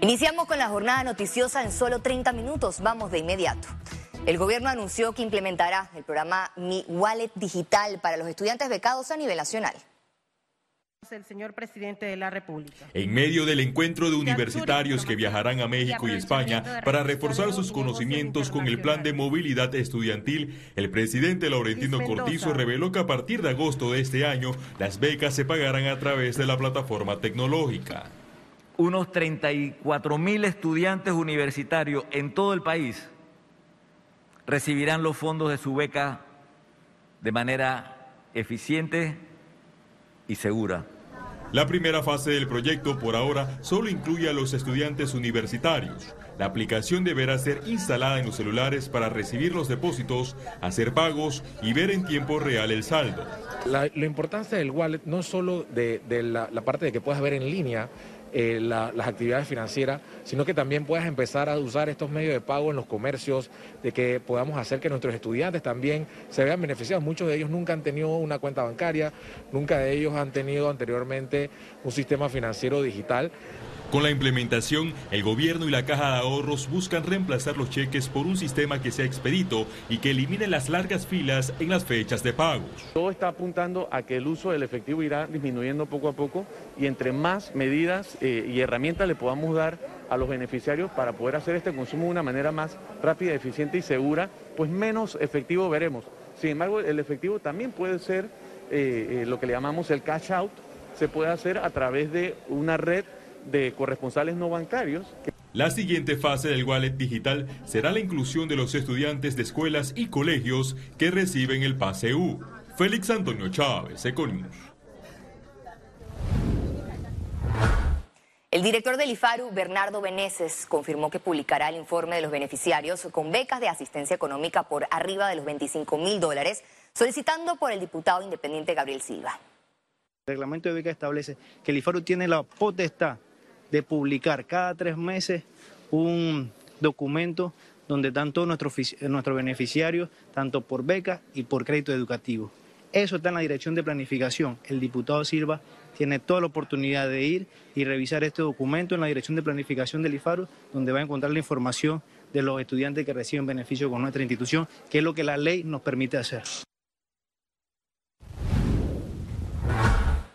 Iniciamos con la jornada noticiosa en solo 30 minutos. Vamos de inmediato. El gobierno anunció que implementará el programa Mi Wallet Digital para los estudiantes becados a nivel nacional el señor presidente de la República. En medio del encuentro de universitarios que viajarán a México y España para reforzar sus conocimientos con el plan de movilidad estudiantil, el presidente Laurentino Cortizo reveló que a partir de agosto de este año las becas se pagarán a través de la plataforma tecnológica. Unos 34 mil estudiantes universitarios en todo el país recibirán los fondos de su beca de manera eficiente y segura. La primera fase del proyecto por ahora solo incluye a los estudiantes universitarios. La aplicación deberá ser instalada en los celulares para recibir los depósitos, hacer pagos y ver en tiempo real el saldo. La, importancia del wallet no solo de, la, la parte de que puedas ver en línea, eh, las actividades financieras, sino que también puedas empezar a usar estos medios de pago en los comercios, de que podamos hacer que nuestros estudiantes también se vean beneficiados. Muchos de ellos nunca han tenido una cuenta bancaria, nunca de ellos han tenido anteriormente un sistema financiero digital. Con la implementación, el gobierno y la caja de ahorros buscan reemplazar los cheques por un sistema que sea expedito y que elimine las largas filas en las fechas de pagos. Todo está apuntando a que el uso del efectivo irá disminuyendo poco a poco y entre más medidas eh, y herramientas le podamos dar a los beneficiarios para poder hacer este consumo de una manera más rápida, eficiente y segura, pues menos efectivo veremos. Sin embargo, el efectivo también puede ser eh, eh, lo que le llamamos el cash out, se puede hacer a través de una red de corresponsales no bancarios. La siguiente fase del wallet digital será la inclusión de los estudiantes de escuelas y colegios que reciben el pase U. Félix Antonio Chávez, Econius. El director del IFARU, Bernardo Beneses, confirmó que publicará el informe de los beneficiarios con becas de asistencia económica por arriba de los 25 mil dólares, solicitando por el diputado independiente Gabriel Silva. El reglamento de becas establece que el IFARU tiene la potestad de publicar cada tres meses un documento donde todos nuestros, nuestros beneficiarios, tanto por beca y por crédito educativo. Eso está en la dirección de planificación. El diputado Silva tiene toda la oportunidad de ir y revisar este documento en la dirección de planificación del IFARU, donde va a encontrar la información de los estudiantes que reciben beneficio con nuestra institución, que es lo que la ley nos permite hacer.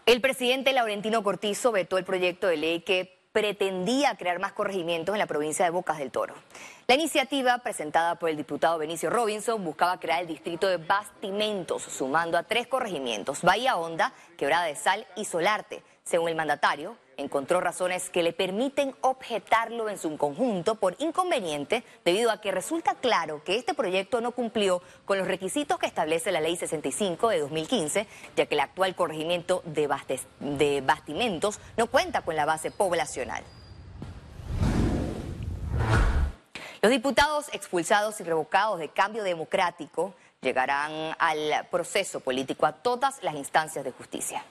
El presidente Laurentino Cortizo vetó el proyecto de ley que pretendía crear más corregimientos en la provincia de Bocas del Toro. La iniciativa presentada por el diputado Benicio Robinson buscaba crear el distrito de Bastimentos, sumando a tres corregimientos, Bahía Honda, Quebrada de Sal y Solarte. Según el mandatario, encontró razones que le permiten objetarlo en su conjunto por inconveniente debido a que resulta claro que este proyecto no cumplió con los requisitos que establece la Ley 65 de 2015, ya que el actual corregimiento de, de Bastimentos no cuenta con la base poblacional. Los diputados expulsados y revocados de cambio democrático llegarán al proceso político a todas las instancias de justicia.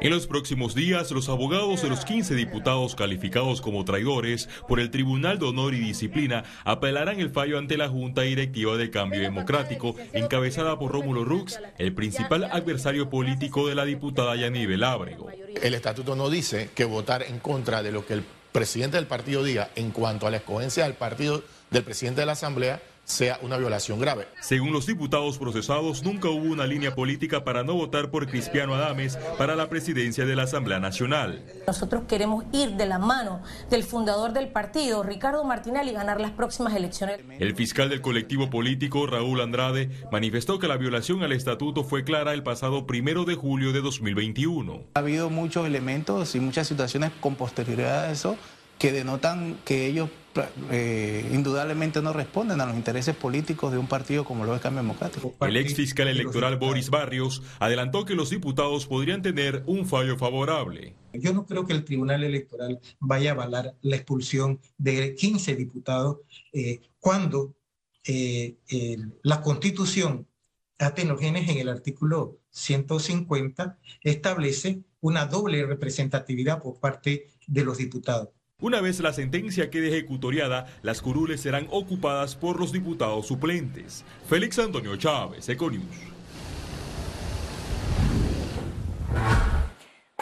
En los próximos días, los abogados de los 15 diputados calificados como traidores por el Tribunal de Honor y Disciplina apelarán el fallo ante la Junta Directiva de Cambio Democrático, encabezada por Rómulo Rux, el principal adversario político de la diputada Yaníbel Ábrego. El estatuto no dice que votar en contra de lo que el presidente del partido diga en cuanto a la escogencia del partido del presidente de la Asamblea sea una violación grave. Según los diputados procesados, nunca hubo una línea política para no votar por Cristiano Adames para la presidencia de la Asamblea Nacional. Nosotros queremos ir de la mano del fundador del partido, Ricardo Martinelli, y ganar las próximas elecciones. El fiscal del colectivo político, Raúl Andrade, manifestó que la violación al estatuto fue clara el pasado primero de julio de 2021. Ha habido muchos elementos y muchas situaciones con posterioridad a eso que denotan que ellos eh, indudablemente no responden a los intereses políticos de un partido como lo es Cambio Democrático. El ex fiscal electoral Boris Barrios adelantó que los diputados podrían tener un fallo favorable. Yo no creo que el Tribunal Electoral vaya a avalar la expulsión de 15 diputados eh, cuando eh, la Constitución Atenogénes en el artículo 150 establece una doble representatividad por parte de los diputados. Una vez la sentencia quede ejecutoriada, las curules serán ocupadas por los diputados suplentes. Félix Antonio Chávez, Econius.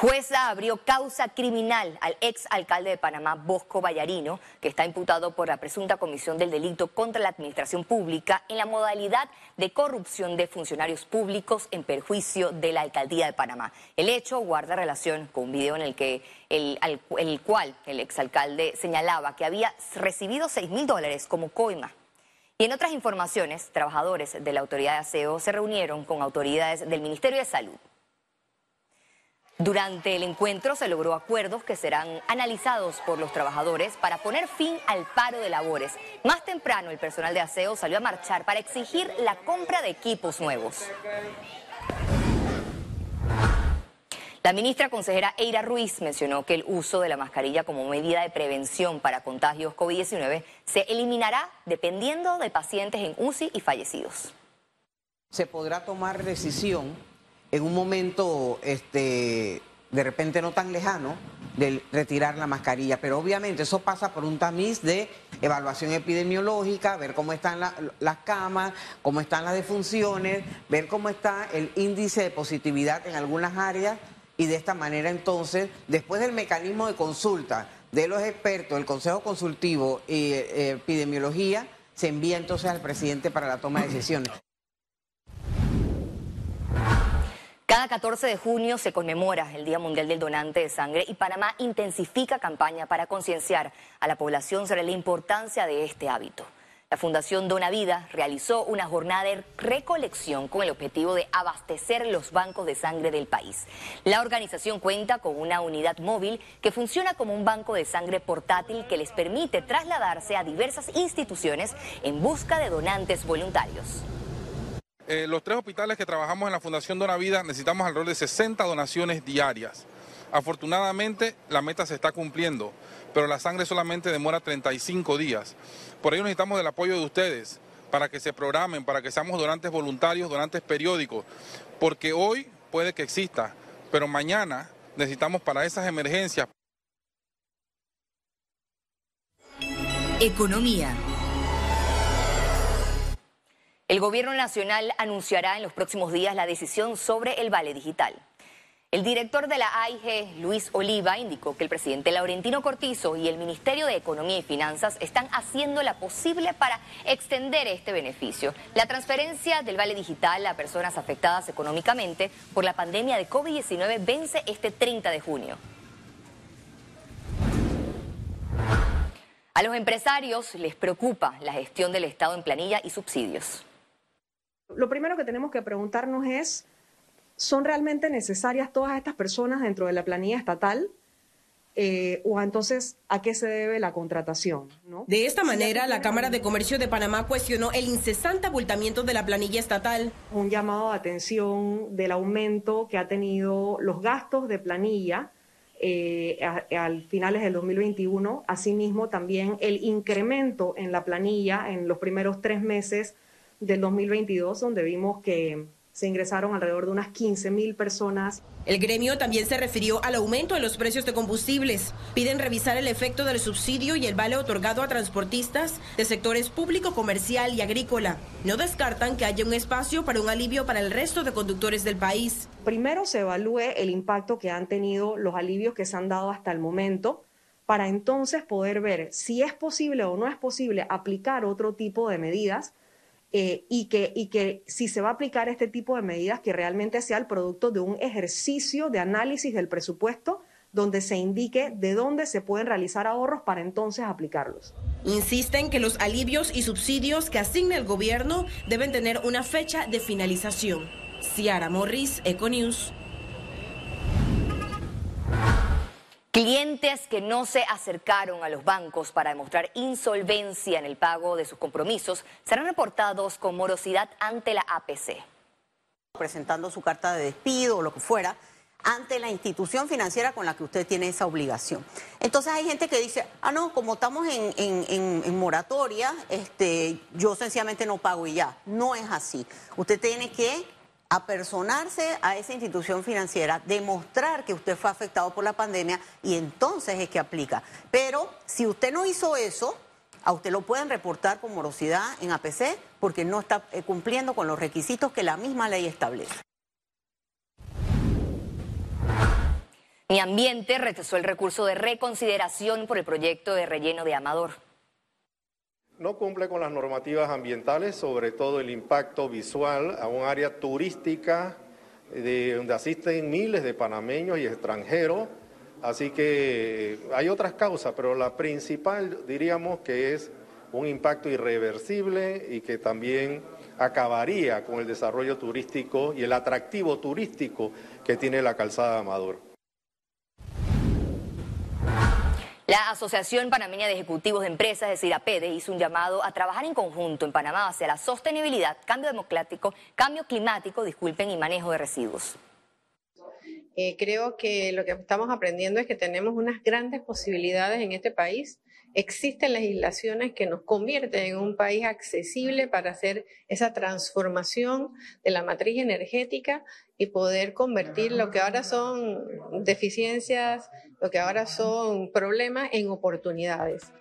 Jueza abrió causa criminal al ex alcalde de Panamá, Bosco Vallarino, que está imputado por la presunta comisión del delito contra la administración pública en la modalidad de corrupción de funcionarios públicos en perjuicio de la alcaldía de Panamá. El hecho guarda relación con un video en el que el, el cual el exalcalde señalaba que había recibido 6 mil dólares como coima. Y en otras informaciones, trabajadores de la autoridad de aseo se reunieron con autoridades del Ministerio de Salud durante el encuentro se logró acuerdos que serán analizados por los trabajadores para poner fin al paro de labores. Más temprano el personal de aseo salió a marchar para exigir la compra de equipos nuevos. La ministra consejera Eira Ruiz mencionó que el uso de la mascarilla como medida de prevención para contagios COVID-19 se eliminará dependiendo de pacientes en UCI y fallecidos. Se podrá tomar decisión en un momento este, de repente no tan lejano de retirar la mascarilla, pero obviamente eso pasa por un tamiz de evaluación epidemiológica, ver cómo están las camas, cómo están las defunciones, ver cómo está el índice de positividad en algunas áreas y de esta manera entonces, después del mecanismo de consulta de los expertos, el Consejo Consultivo y eh, Epidemiología, se envía entonces al presidente para la toma de decisiones. Cada 14 de junio se conmemora el Día Mundial del Donante de Sangre y Panamá intensifica campaña para concienciar a la población sobre la importancia de este hábito. La Fundación Dona Vida realizó una jornada de recolección con el objetivo de abastecer los bancos de sangre del país. La organización cuenta con una unidad móvil que funciona como un banco de sangre portátil que les permite trasladarse a diversas instituciones en busca de donantes voluntarios. Eh, los tres hospitales que trabajamos en la Fundación Dona Vida necesitamos alrededor de 60 donaciones diarias. Afortunadamente la meta se está cumpliendo, pero la sangre solamente demora 35 días. Por ello necesitamos del apoyo de ustedes para que se programen, para que seamos donantes voluntarios, donantes periódicos, porque hoy puede que exista, pero mañana necesitamos para esas emergencias. Economía. El Gobierno Nacional anunciará en los próximos días la decisión sobre el vale digital. El director de la AIG, Luis Oliva, indicó que el presidente Laurentino Cortizo y el Ministerio de Economía y Finanzas están haciendo la posible para extender este beneficio. La transferencia del vale digital a personas afectadas económicamente por la pandemia de COVID-19 vence este 30 de junio. A los empresarios les preocupa la gestión del Estado en planilla y subsidios. Lo primero que tenemos que preguntarnos es, ¿son realmente necesarias todas estas personas dentro de la planilla estatal? Eh, o entonces a qué se debe la contratación. De esta manera, la Cámara de Comercio de Panamá cuestionó el incesante abultamiento de la planilla estatal. Un llamado de atención del aumento que ha tenido los gastos de planilla eh, al finales del 2021, asimismo también el incremento en la planilla en los primeros tres meses del 2022, donde vimos que se ingresaron alrededor de unas 15 mil personas. El gremio también se refirió al aumento de los precios de combustibles. Piden revisar el efecto del subsidio y el vale otorgado a transportistas de sectores público, comercial y agrícola. No descartan que haya un espacio para un alivio para el resto de conductores del país. Primero se evalúe el impacto que han tenido los alivios que se han dado hasta el momento para entonces poder ver si es posible o no es posible aplicar otro tipo de medidas eh, y, que, y que si se va a aplicar este tipo de medidas, que realmente sea el producto de un ejercicio de análisis del presupuesto donde se indique de dónde se pueden realizar ahorros para entonces aplicarlos. Insisten que los alivios y subsidios que asigne el gobierno deben tener una fecha de finalización. Ciara Morris, Econews. Clientes que no se acercaron a los bancos para demostrar insolvencia en el pago de sus compromisos serán reportados con morosidad ante la APC. Presentando su carta de despido o lo que fuera, ante la institución financiera con la que usted tiene esa obligación. Entonces hay gente que dice, ah, no, como estamos en, moratoria, este, yo sencillamente no pago y ya. No es así. Usted tiene que apersonarse a esa institución financiera, demostrar que usted fue afectado por la pandemia y entonces es que aplica. Pero si usted no hizo eso, a usted lo pueden reportar con morosidad en APC porque no está eh, cumpliendo con los requisitos que la misma ley establece. Mi Ambiente rechazó el recurso de reconsideración por el proyecto de relleno de Amador. No cumple con las normativas ambientales, sobre todo el impacto visual a un área turística de, donde asisten miles de panameños y extranjeros. Así que hay otras causas, pero la principal diríamos que es un impacto irreversible y que también acabaría con el desarrollo turístico y el atractivo turístico que tiene la calzada de Amador. La Asociación Panameña de Ejecutivos de Empresas, es decir, APEDE, hizo un llamado a trabajar en conjunto en Panamá hacia la sostenibilidad, cambio democrático, cambio climático, disculpen, y manejo de residuos. Eh, creo que lo que estamos aprendiendo es que tenemos unas grandes posibilidades en este país existen legislaciones que nos convierten en un país accesible para hacer esa transformación de la matriz energética y poder convertir lo que ahora son deficiencias, lo que ahora son problemas en oportunidades.